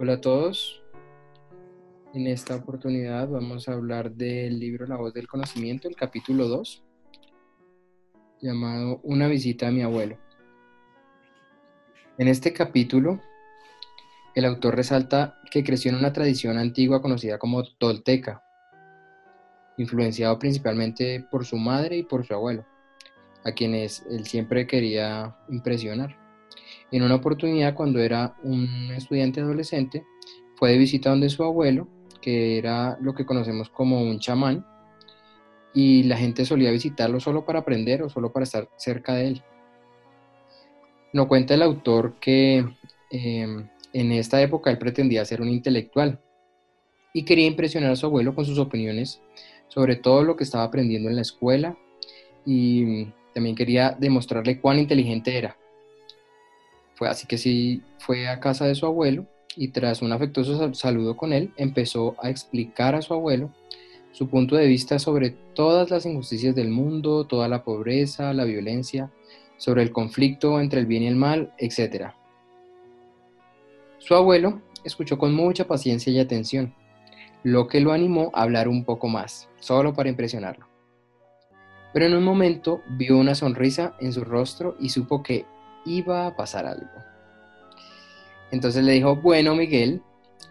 Hola a todos. En esta oportunidad vamos a hablar del libro La voz del conocimiento, el capítulo 2, llamado Una visita a mi abuelo. En este capítulo, el autor resalta que creció en una tradición antigua conocida como tolteca, influenciado principalmente por su madre y por su abuelo, a quienes él siempre quería impresionar. En una oportunidad, cuando era un estudiante adolescente, fue de visita donde su abuelo, que era lo que conocemos como un chamán, y la gente solía visitarlo solo para aprender o solo para estar cerca de él. No cuenta el autor que em, en esta época él pretendía ser un intelectual y quería impresionar a su abuelo con sus opiniones sobre todo lo que estaba aprendiendo en la escuela y también quería demostrarle cuán inteligente era. Fue así que sí fue a casa de su abuelo y tras un afectuoso saludo con él empezó a explicar a su abuelo su punto de vista sobre todas las injusticias del mundo, toda la pobreza, la violencia, sobre el conflicto entre el bien y el mal, etc. Su abuelo escuchó con mucha paciencia y atención, lo que lo animó a hablar un poco más, solo para impresionarlo. Pero en un momento vio una sonrisa en su rostro y supo que iba a pasar algo. Entonces le dijo, bueno Miguel,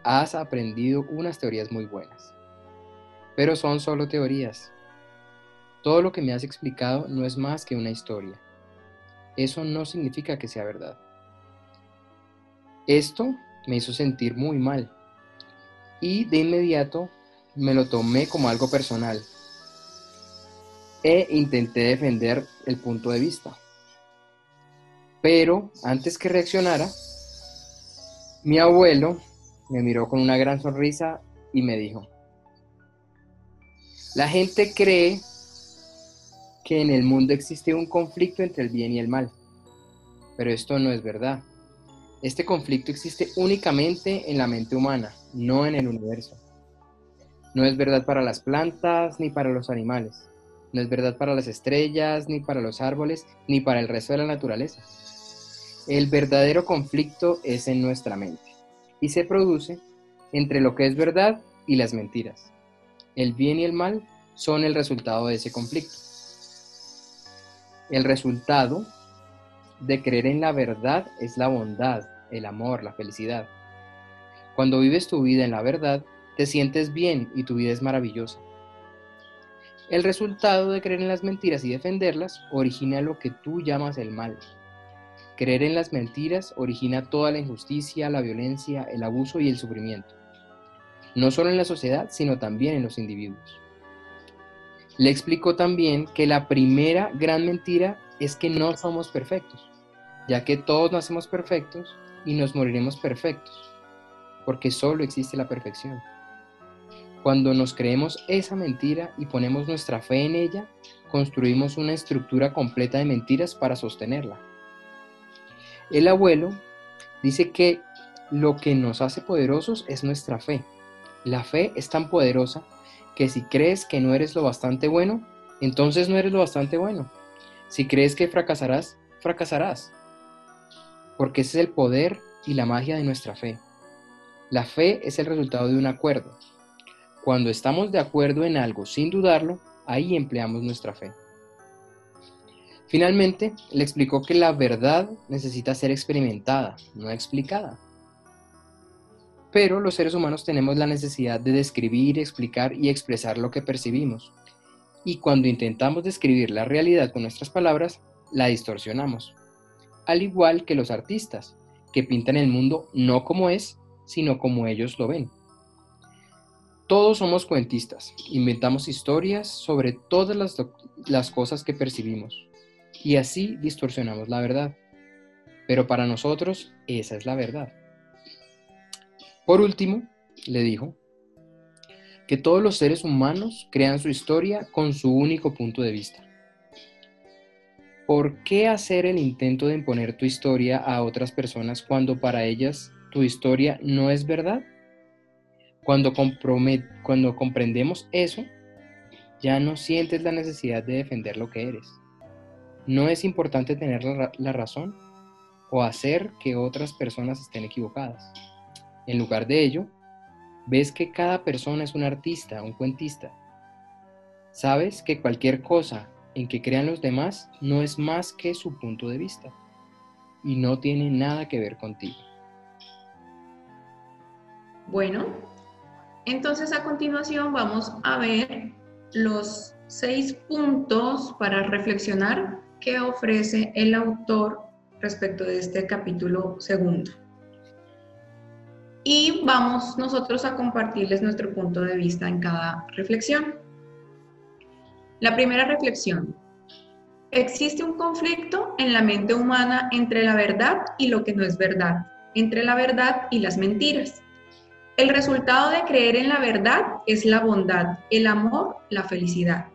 has aprendido unas teorías muy buenas, pero son solo teorías. Todo lo que me has explicado no es más que una historia. Eso no significa que sea verdad. Esto me hizo sentir muy mal y de inmediato me lo tomé como algo personal e intenté defender el punto de vista. Pero antes que reaccionara, mi abuelo me miró con una gran sonrisa y me dijo, la gente cree que en el mundo existe un conflicto entre el bien y el mal, pero esto no es verdad. Este conflicto existe únicamente en la mente humana, no en el universo. No es verdad para las plantas ni para los animales. No es verdad para las estrellas, ni para los árboles, ni para el resto de la naturaleza. El verdadero conflicto es en nuestra mente y se produce entre lo que es verdad y las mentiras. El bien y el mal son el resultado de ese conflicto. El resultado de creer en la verdad es la bondad, el amor, la felicidad. Cuando vives tu vida en la verdad, te sientes bien y tu vida es maravillosa. El resultado de creer en las mentiras y defenderlas origina lo que tú llamas el mal, Creer en las mentiras origina toda la injusticia, la violencia, el abuso y el sufrimiento, no solo en la sociedad, sino también en los individuos. Le explicó también que la primera gran mentira es que no somos perfectos, ya que todos nacemos perfectos y nos moriremos perfectos, porque solo existe la perfección. Cuando nos creemos esa mentira y ponemos nuestra fe en ella, construimos una estructura completa de mentiras para sostenerla. El abuelo dice que lo que nos hace poderosos es nuestra fe. La fe es tan poderosa que si crees que no eres lo bastante bueno, entonces no eres lo bastante bueno. Si crees que fracasarás, fracasarás. Porque ese es el poder y la magia de nuestra fe. La fe es el resultado de un acuerdo. Cuando estamos de acuerdo en algo sin dudarlo, ahí empleamos nuestra fe. Finalmente, le explicó que la verdad necesita ser experimentada, no explicada. Pero los seres humanos tenemos la necesidad de describir, explicar y expresar lo que percibimos. Y cuando intentamos describir la realidad con nuestras palabras, la distorsionamos. Al igual que los artistas, que pintan el mundo no como es, sino como ellos lo ven. Todos somos cuentistas, inventamos historias sobre todas las, cosas que percibimos y así distorsionamos la verdad. Pero para nosotros esa es la verdad. Por último, le dijo, que todos los seres humanos crean su historia con su único punto de vista. ¿Por qué hacer el intento de imponer tu historia a otras personas cuando para ellas tu historia no es verdad? Cuando, cuando comprendemos eso, ya no sientes la necesidad de defender lo que eres. No es importante tener la, razón o hacer que otras personas estén equivocadas. En lugar de ello, ves que cada persona es un artista, un cuentista. Sabes que cualquier cosa en que crean los demás no es más que su punto de vista y no tiene nada que ver contigo. Bueno, entonces a continuación vamos a ver los seis puntos para reflexionar que ofrece el autor respecto de este capítulo segundo. Y vamos nosotros a compartirles nuestro punto de vista en cada reflexión. La primera reflexión. Existe un conflicto en la mente humana entre la verdad y lo que no es verdad, entre la verdad y las mentiras. El resultado de creer en la verdad es la bondad, el amor, la felicidad.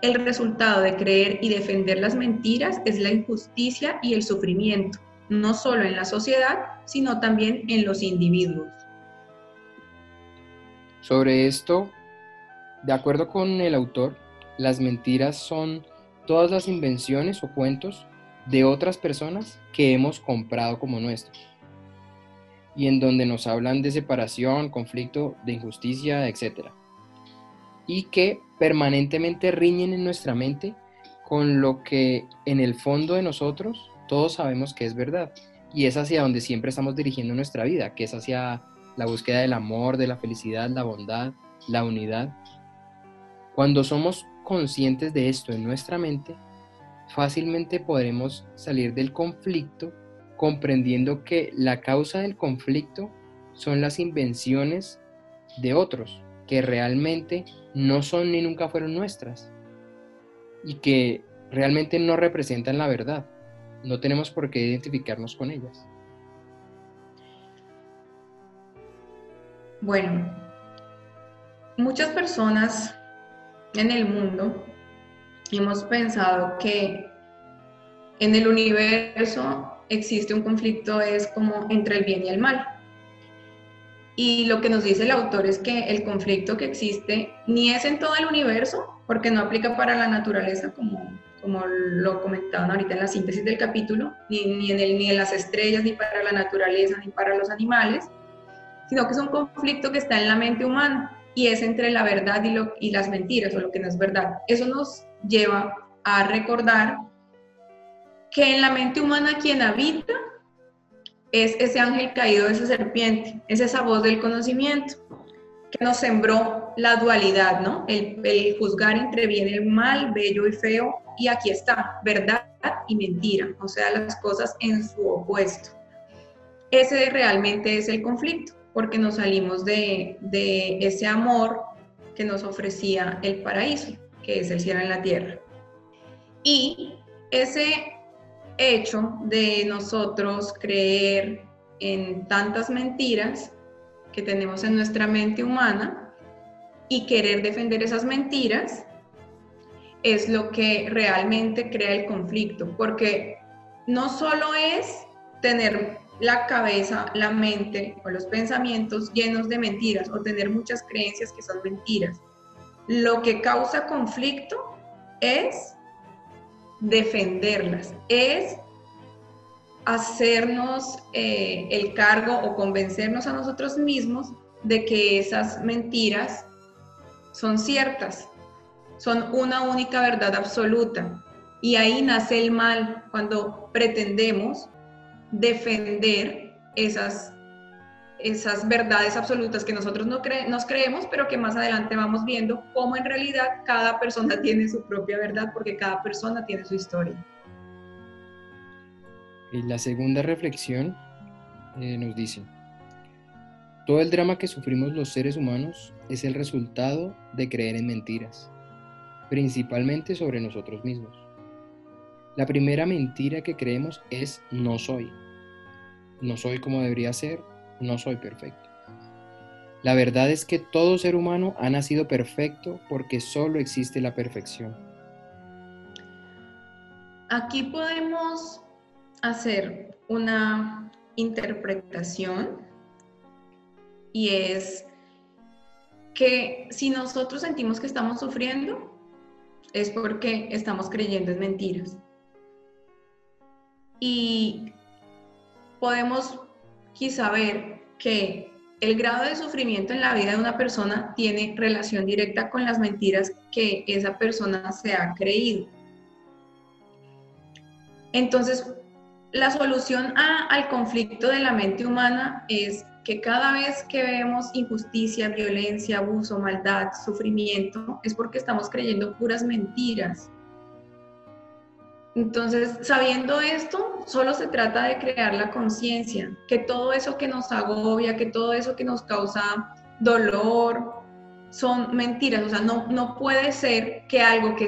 El resultado de creer y defender las mentiras es la injusticia y el sufrimiento, no solo en la sociedad, sino también en los individuos. Sobre esto, de acuerdo con el autor, las mentiras son todas las invenciones o cuentos de otras personas que hemos comprado como nuestros y en donde nos hablan de separación, conflicto, de injusticia, etc. Y que permanentemente riñen en nuestra mente con lo que en el fondo de nosotros todos sabemos que es verdad. Y es hacia donde siempre estamos dirigiendo nuestra vida, que es hacia la búsqueda del amor, de la felicidad, la bondad, la unidad. Cuando somos conscientes de esto en nuestra mente, fácilmente podremos salir del conflicto comprendiendo que la causa del conflicto son las invenciones de otros, que realmente no son ni nunca fueron nuestras y que realmente no representan la verdad. No tenemos por qué identificarnos con ellas. Bueno, muchas personas en el mundo hemos pensado que en el universo existe un conflicto es como entre el bien y el mal. Y lo que nos dice el autor es que el conflicto que existe ni es en todo el universo, porque no aplica para la naturaleza, como, como lo comentaban ahorita en la síntesis del capítulo, ni, ni, en el, ni en las estrellas, ni para la naturaleza, ni para los animales, sino que es un conflicto que está en la mente humana y es entre la verdad y, lo, y las mentiras o lo que no es verdad. Eso nos lleva a recordar que en la mente humana quien habita es ese ángel caído esa serpiente, es esa voz del conocimiento que nos sembró la dualidad, ¿no? El, juzgar entre bien y mal, bello y feo, y aquí está, verdad y mentira, o sea, las cosas en su opuesto. Ese realmente es el conflicto, porque nos salimos de, de ese amor que nos ofrecía el paraíso, que es el cielo en la tierra. Y ese hecho de nosotros creer en tantas mentiras que tenemos en nuestra mente humana y querer defender esas mentiras es lo que realmente crea el conflicto, porque no solo es tener la cabeza, la mente o los pensamientos llenos de mentiras o tener muchas creencias que son mentiras. Lo que causa conflicto es defenderlas, es hacernos eh, el cargo o convencernos a nosotros mismos de que esas mentiras son ciertas, son una única verdad absoluta. Y ahí nace el mal cuando pretendemos defender esas, esas verdades absolutas que nosotros no nos creemos, pero que más adelante vamos viendo cómo en realidad cada persona tiene su propia verdad porque cada persona tiene su historia. Y la segunda reflexión eh, nos dice, todo el drama que sufrimos los seres humanos es el resultado de creer en mentiras, principalmente sobre nosotros mismos. La primera mentira que creemos es no soy. No soy como debería ser, no soy perfecto. La verdad es que todo ser humano ha nacido perfecto porque solo existe la perfección. Aquí podemos hacer una interpretación y es que si nosotros sentimos que estamos sufriendo, es porque estamos creyendo en mentiras. Y podemos quizá ver que el grado de sufrimiento en la vida de una persona tiene relación directa con las mentiras que esa persona se ha creído. Entonces, la solución al conflicto de la mente humana es que cada vez que vemos injusticia, violencia, abuso, maldad, sufrimiento, es porque estamos creyendo puras mentiras. Entonces, sabiendo esto, solo se trata de crear la conciencia, que todo eso que nos agobia, que todo eso que nos causa dolor, son mentiras. O sea, no, no puede ser que algo que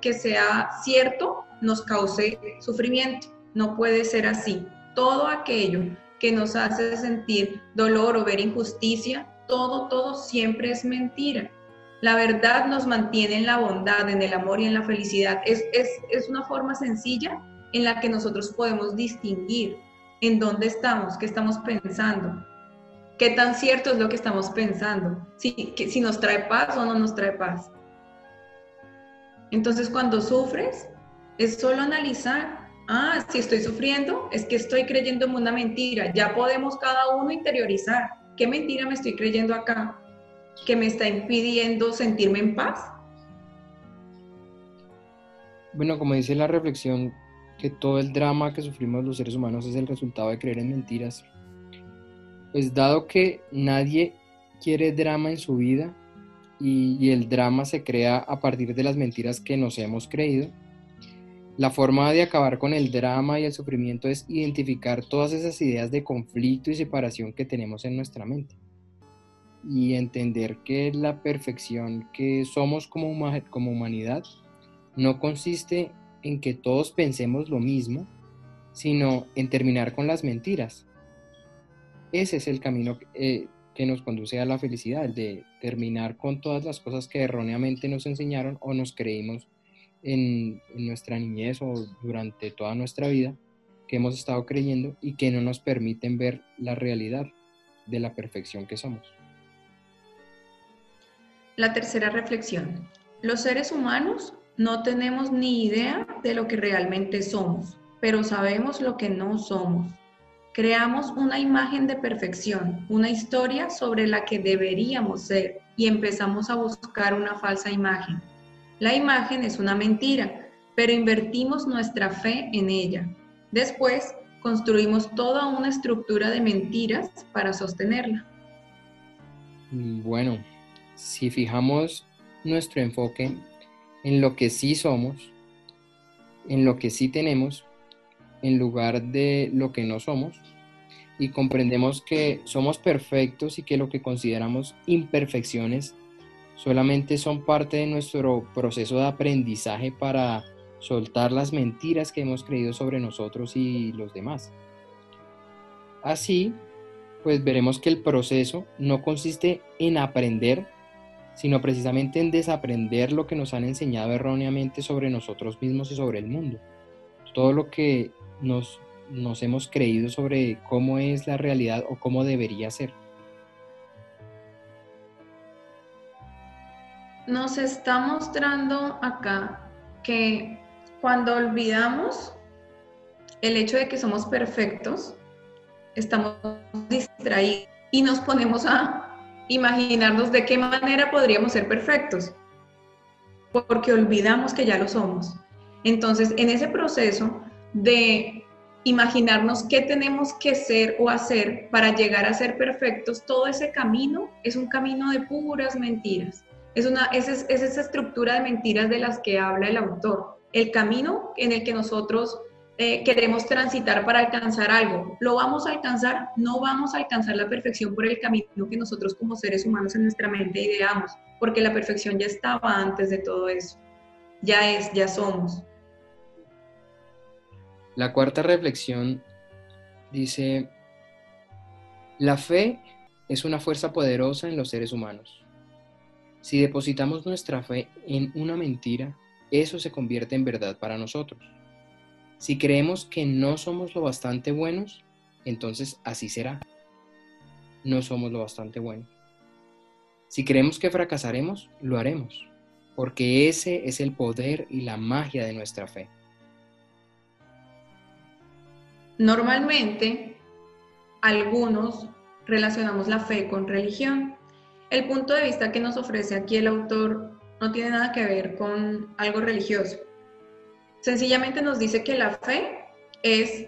que sea cierto nos cause sufrimiento. No puede ser así. Todo aquello que nos hace sentir dolor o ver injusticia, todo, todo siempre es mentira. La verdad nos mantiene en la bondad, en el amor y en la felicidad. Es, una forma sencilla en la que nosotros podemos distinguir en dónde estamos, qué estamos pensando, qué tan cierto es lo que estamos pensando, si, si nos trae paz o no nos trae paz. Entonces cuando sufres, es solo analizar, ah, si estoy sufriendo, es que estoy creyendo en una mentira. Ya podemos cada uno interiorizar, ¿qué mentira me estoy creyendo acá? Que me está impidiendo sentirme en paz? Bueno, como dice la reflexión, que todo el drama que sufrimos los seres humanos es el resultado de creer en mentiras. Pues dado que nadie quiere drama en su vida y, y, el drama se crea a partir de las mentiras que nos hemos creído, la forma de acabar con el drama y el sufrimiento es identificar todas esas ideas de conflicto y separación que tenemos en nuestra mente y entender que la perfección que somos como, como humanidad no consiste en que todos pensemos lo mismo, sino en terminar con las mentiras. Ese es el camino eh, que nos conduce a la felicidad, el de terminar con todas las cosas que erróneamente nos enseñaron o nos creímos en nuestra niñez o durante toda nuestra vida, que hemos estado creyendo y que no nos permiten ver la realidad de la perfección que somos. La tercera reflexión. Los seres humanos no tenemos ni idea de lo que realmente somos, pero sabemos lo que no somos. Creamos una imagen de perfección, una historia sobre la que deberíamos ser y empezamos a buscar una falsa imagen. La imagen es una mentira, pero invertimos nuestra fe en ella. Después, construimos toda una estructura de mentiras para sostenerla. Bueno, si fijamos nuestro enfoque en lo que sí somos, en lo que sí tenemos, en lugar de lo que no somos, y comprendemos que somos perfectos y que lo que consideramos imperfecciones solamente son parte de nuestro proceso de aprendizaje para soltar las mentiras que hemos creído sobre nosotros y los demás. Así, pues veremos que el proceso no consiste en aprender sino precisamente en desaprender lo que nos han enseñado erróneamente sobre nosotros mismos y sobre el mundo. Todo lo que nos, nos hemos creído sobre cómo es la realidad o cómo debería ser. Nos está mostrando acá que cuando olvidamos el hecho de que somos perfectos, estamos distraídos y nos ponemos a imaginarnos de qué manera podríamos ser perfectos, porque olvidamos que ya lo somos. Entonces, en ese proceso de imaginarnos qué tenemos que ser o hacer para llegar a ser perfectos, todo ese camino es un camino de puras mentiras. Es, una, es, es esa estructura de mentiras de las que habla el autor. El camino en el que nosotros eh, queremos transitar para alcanzar algo. ¿Lo vamos a alcanzar? No vamos a alcanzar la perfección por el camino que nosotros como seres humanos en nuestra mente ideamos, porque la perfección ya estaba antes de todo eso. Ya es, ya somos. La cuarta reflexión dice, la fe es una fuerza poderosa en los seres humanos. Si depositamos nuestra fe en una mentira, eso se convierte en verdad para nosotros. Si creemos que no somos lo bastante buenos, entonces así será. No somos lo bastante buenos. Si creemos que fracasaremos, lo haremos, porque ese es el poder y la magia de nuestra fe. Normalmente, algunos relacionamos la fe con religión. El punto de vista que nos ofrece aquí el autor no tiene nada que ver con algo religioso. Sencillamente nos dice que la fe es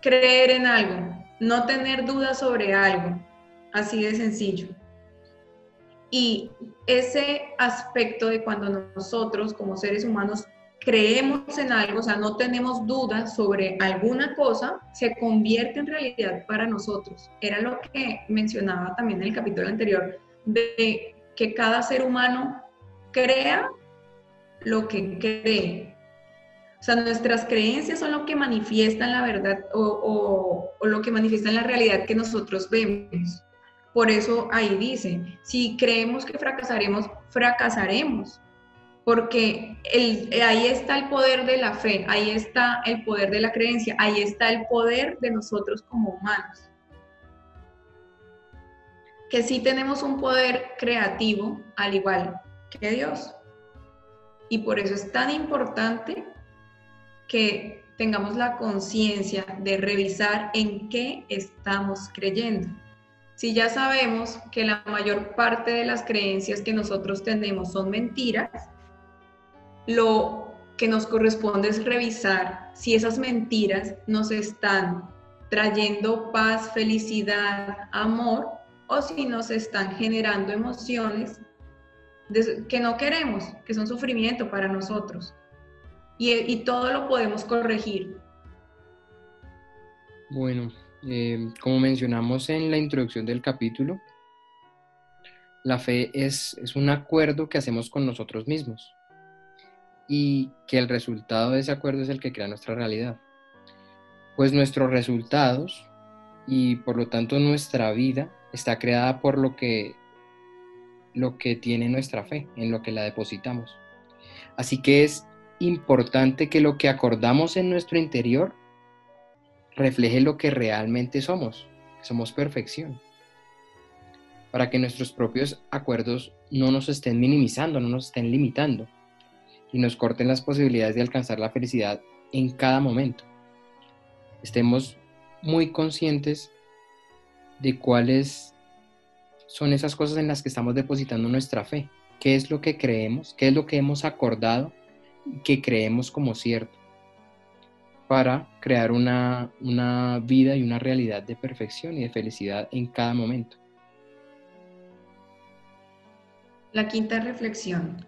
creer en algo, no tener dudas sobre algo, así de sencillo. Y ese aspecto de cuando nosotros como seres humanos creemos en algo, o sea, no tenemos dudas sobre alguna cosa, se convierte en realidad para nosotros. Era lo que mencionaba también en el capítulo anterior, de que cada ser humano crea lo que cree. O sea, nuestras creencias son lo que manifiestan la verdad o, lo que manifiestan la realidad que nosotros vemos. Por eso ahí dice, si creemos que fracasaremos, fracasaremos, porque ahí está el poder de la fe, ahí está el poder de la creencia, ahí está el poder de nosotros como humanos. Que sí tenemos un poder creativo, al igual que Dios. Y por eso es tan importante que tengamos la conciencia de revisar en qué estamos creyendo. Si ya sabemos que la mayor parte de las creencias que nosotros tenemos son mentiras, lo que nos corresponde es revisar si esas mentiras nos están trayendo paz, felicidad, amor, o si nos están generando emociones que no queremos, que son sufrimiento para nosotros. Y, todo lo podemos corregir. Bueno, eh, como mencionamos en la introducción del capítulo, la fe es, es un acuerdo que hacemos con nosotros mismos y que el resultado de ese acuerdo es el que crea nuestra realidad. Pues nuestros resultados y por lo tanto nuestra vida está creada por lo que, lo que tiene nuestra fe, en lo que la depositamos. Así que es importante que lo que acordamos en nuestro interior refleje lo que realmente somos, somos perfección, para que nuestros propios acuerdos no nos estén minimizando, no nos estén limitando y nos corten las posibilidades de alcanzar la felicidad en cada momento. Estemos muy conscientes de cuáles son esas cosas en las que estamos depositando nuestra fe, qué es lo que creemos, qué es lo que hemos acordado que creemos como cierto para crear una, vida y una realidad de perfección y de felicidad en cada momento. La quinta reflexión.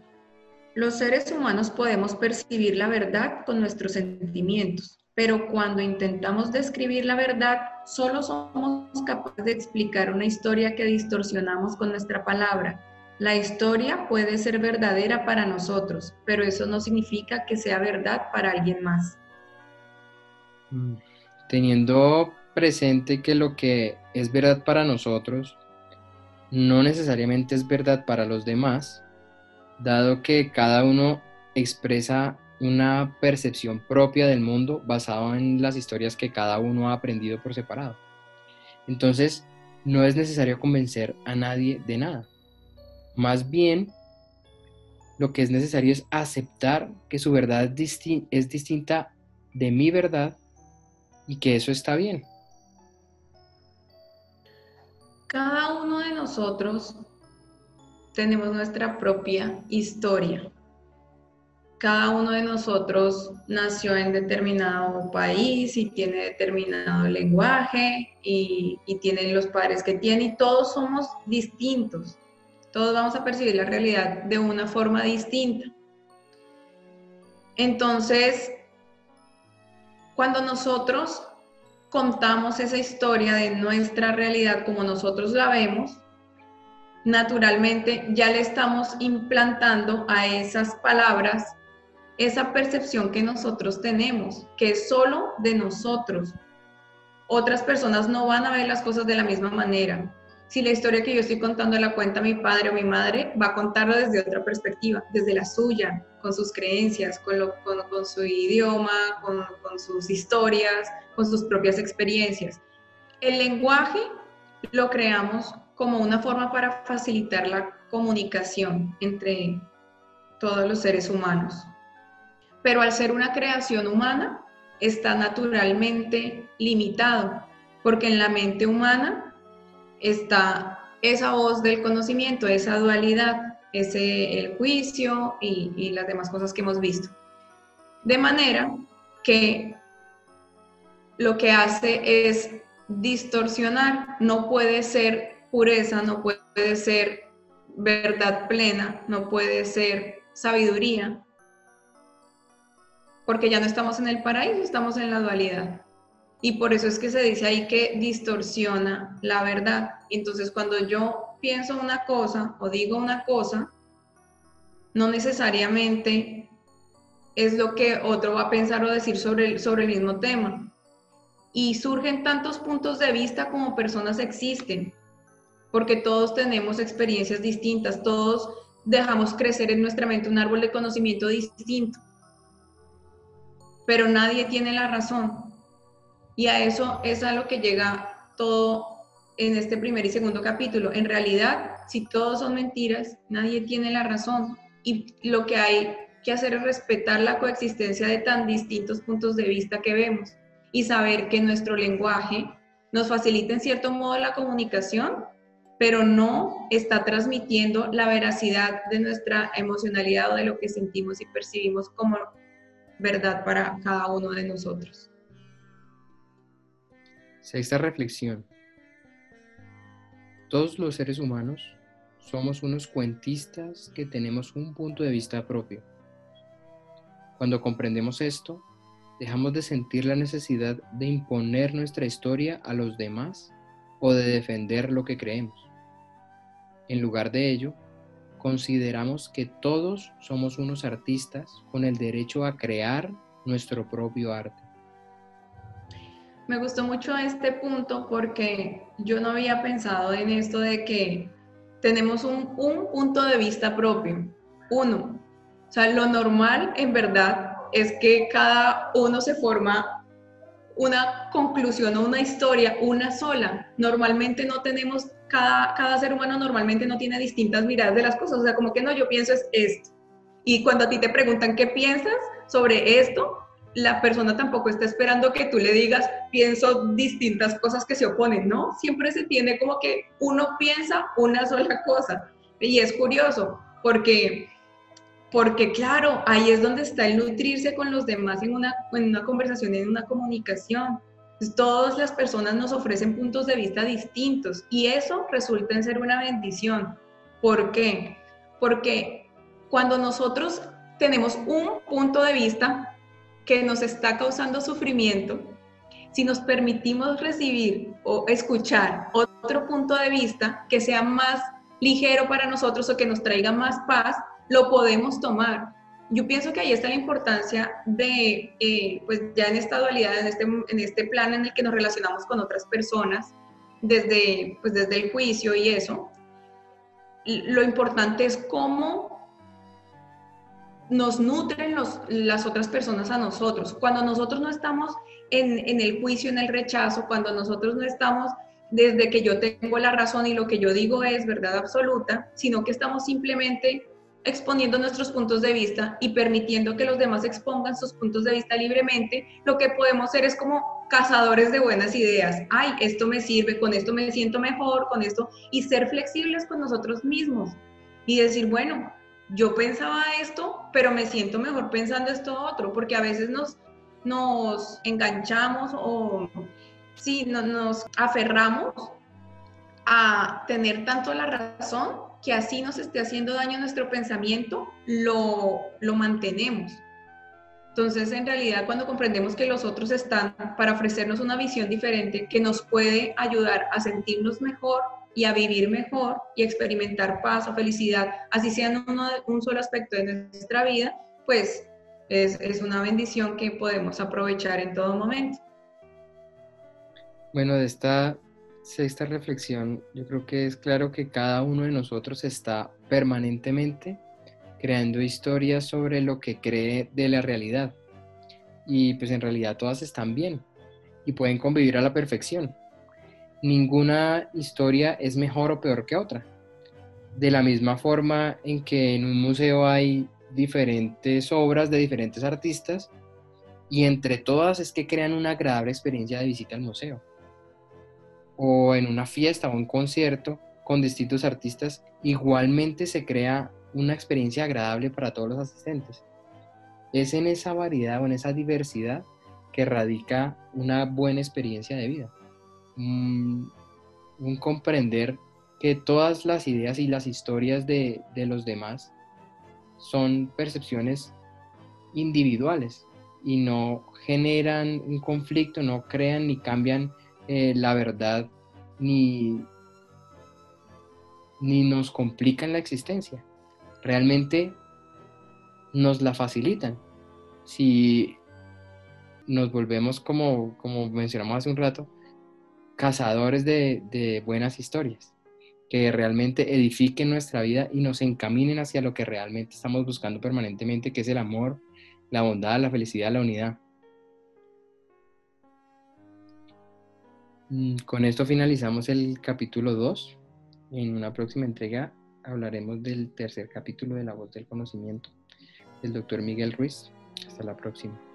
Los seres humanos podemos percibir la verdad con nuestros sentimientos, pero cuando intentamos describir la verdad, solo somos capaces de explicar una historia que distorsionamos con nuestra palabra. La historia puede ser verdadera para nosotros, pero eso no significa que sea verdad para alguien más. Mm, teniendo presente que lo que es verdad para nosotros no necesariamente es verdad para los demás, dado que cada uno expresa una percepción propia del mundo basada en las historias que cada uno ha aprendido por separado. Entonces, no es necesario convencer a nadie de nada. Más bien, lo que es necesario es aceptar que su verdad es distinta de mi verdad y que eso está bien. Cada uno de nosotros tenemos nuestra propia historia. Cada uno de nosotros nació en determinado país y tiene determinado lenguaje y, y tiene los padres que tiene y todos somos distintos. Todos vamos a percibir la realidad de una forma distinta. Entonces, cuando nosotros contamos esa historia de nuestra realidad como nosotros la vemos, naturalmente ya le estamos implantando a esas palabras esa percepción que nosotros tenemos, que es solo de nosotros. Otras personas no van a ver las cosas de la misma manera si la historia que yo estoy contando la cuenta mi padre o mi madre, va a contarlo desde otra perspectiva, desde la suya, con sus creencias, con, con, su idioma, con sus historias, con sus propias experiencias. El lenguaje lo creamos como una forma para facilitar la comunicación entre todos los seres humanos. Pero al ser una creación humana, está naturalmente limitado, porque en la mente humana está esa voz del conocimiento, esa dualidad, ese el juicio y, y las demás cosas que hemos visto. De manera que lo que hace es distorsionar, no puede ser pureza, no puede ser verdad plena, no puede ser sabiduría, porque ya no estamos en el paraíso, estamos en la dualidad. Y por eso es que se dice ahí que distorsiona la verdad. Entonces cuando yo pienso una cosa o digo una cosa, no necesariamente es lo que otro va a pensar o decir sobre el, sobre el mismo tema. Y surgen tantos puntos de vista como personas existen, porque todos tenemos experiencias distintas, todos dejamos crecer en nuestra mente un árbol de conocimiento distinto, pero nadie tiene la razón. Y a eso es a lo que llega todo en este primer y segundo capítulo. En realidad, si todos son mentiras, nadie tiene la razón. Y lo que hay que hacer es respetar la coexistencia de tan distintos puntos de vista que vemos y saber que nuestro lenguaje nos facilita en cierto modo la comunicación, pero no está transmitiendo la veracidad de nuestra emocionalidad o de lo que sentimos y percibimos como verdad para cada uno de nosotros. Sexta reflexión. Todos los seres humanos somos unos cuentistas que tenemos un punto de vista propio. Cuando comprendemos esto, dejamos de sentir la necesidad de imponer nuestra historia a los demás o de defender lo que creemos. En lugar de ello, consideramos que todos somos unos artistas con el derecho a crear nuestro propio arte. Me gustó mucho este punto porque yo no había pensado en esto de que tenemos un, un punto de vista propio, uno, o sea, lo normal en verdad es que cada uno se forma una conclusión o una historia, una sola. Normalmente no tenemos, cada, cada ser humano normalmente no tiene distintas miradas de las cosas. O sea, como que no, yo pienso es esto. Y cuando a ti te preguntan qué piensas sobre esto, la persona tampoco está esperando que tú le digas, pienso distintas cosas que se oponen, ¿no? Siempre se tiene como que uno piensa una sola cosa. Y es curioso, porque porque claro, ahí es donde está el nutrirse con los demás en una, en una conversación, en una comunicación. todas las personas nos ofrecen puntos de vista distintos y eso resulta en ser una bendición. ¿Por qué? Porque cuando nosotros tenemos un punto de vista que nos está causando sufrimiento, si nos permitimos recibir o escuchar otro punto de vista que sea más ligero para nosotros o que nos traiga más paz, lo podemos tomar. Yo pienso que ahí está la importancia de, eh, pues ya en esta dualidad, en este, en este plan en el que nos relacionamos con otras personas, desde, pues desde el juicio y eso, lo importante es cómo nos nutren las otras personas a nosotros. Cuando nosotros no estamos en, en, el juicio, en el rechazo, cuando nosotros no estamos desde que yo tengo la razón y lo que yo digo es verdad absoluta, sino que estamos simplemente exponiendo nuestros puntos de vista y permitiendo que los demás expongan sus puntos de vista libremente, lo que podemos ser es como cazadores de buenas ideas. Ay, esto me sirve, con esto me siento mejor, con esto, y ser flexibles con nosotros mismos y decir, bueno, yo pensaba esto, pero me siento mejor pensando esto otro, porque a veces nos, nos enganchamos o sí, nos aferramos a tener tanto la razón que así nos esté haciendo daño nuestro pensamiento, lo, lo mantenemos. Entonces, en realidad, cuando comprendemos que los otros están para ofrecernos una visión diferente que nos puede ayudar a sentirnos mejor y a vivir mejor y experimentar paz o felicidad, así sea en un solo aspecto de nuestra vida, pues es, es una bendición que podemos aprovechar en todo momento. Bueno, de esta sexta reflexión, yo creo que es claro que cada uno de nosotros está permanentemente creando historias sobre lo que cree de la realidad. Y pues en realidad todas están bien y pueden convivir a la perfección. Ninguna historia es mejor o peor que otra. De la misma forma en que en un museo hay diferentes obras de diferentes artistas y entre todas es que crean una agradable experiencia de visita al museo o en una fiesta o un concierto con distintos artistas, igualmente se crea una experiencia agradable para todos los asistentes. Es en esa variedad o en esa diversidad que radica una buena experiencia de vida. Un, comprender que todas las ideas y las historias de, los demás son percepciones individuales y no generan un conflicto, no crean ni cambian eh, la verdad ni, ni nos complican la existencia. Realmente nos la facilitan. Si nos volvemos, como, como mencionamos hace un rato, cazadores de, buenas historias, que realmente edifiquen nuestra vida y nos encaminen hacia lo que realmente estamos buscando permanentemente, que es el amor, la bondad, la felicidad, la unidad. Mm, con esto finalizamos el capítulo 2. En una próxima entrega hablaremos del tercer capítulo de La voz del conocimiento del doctor Miguel Ruiz. Hasta la próxima.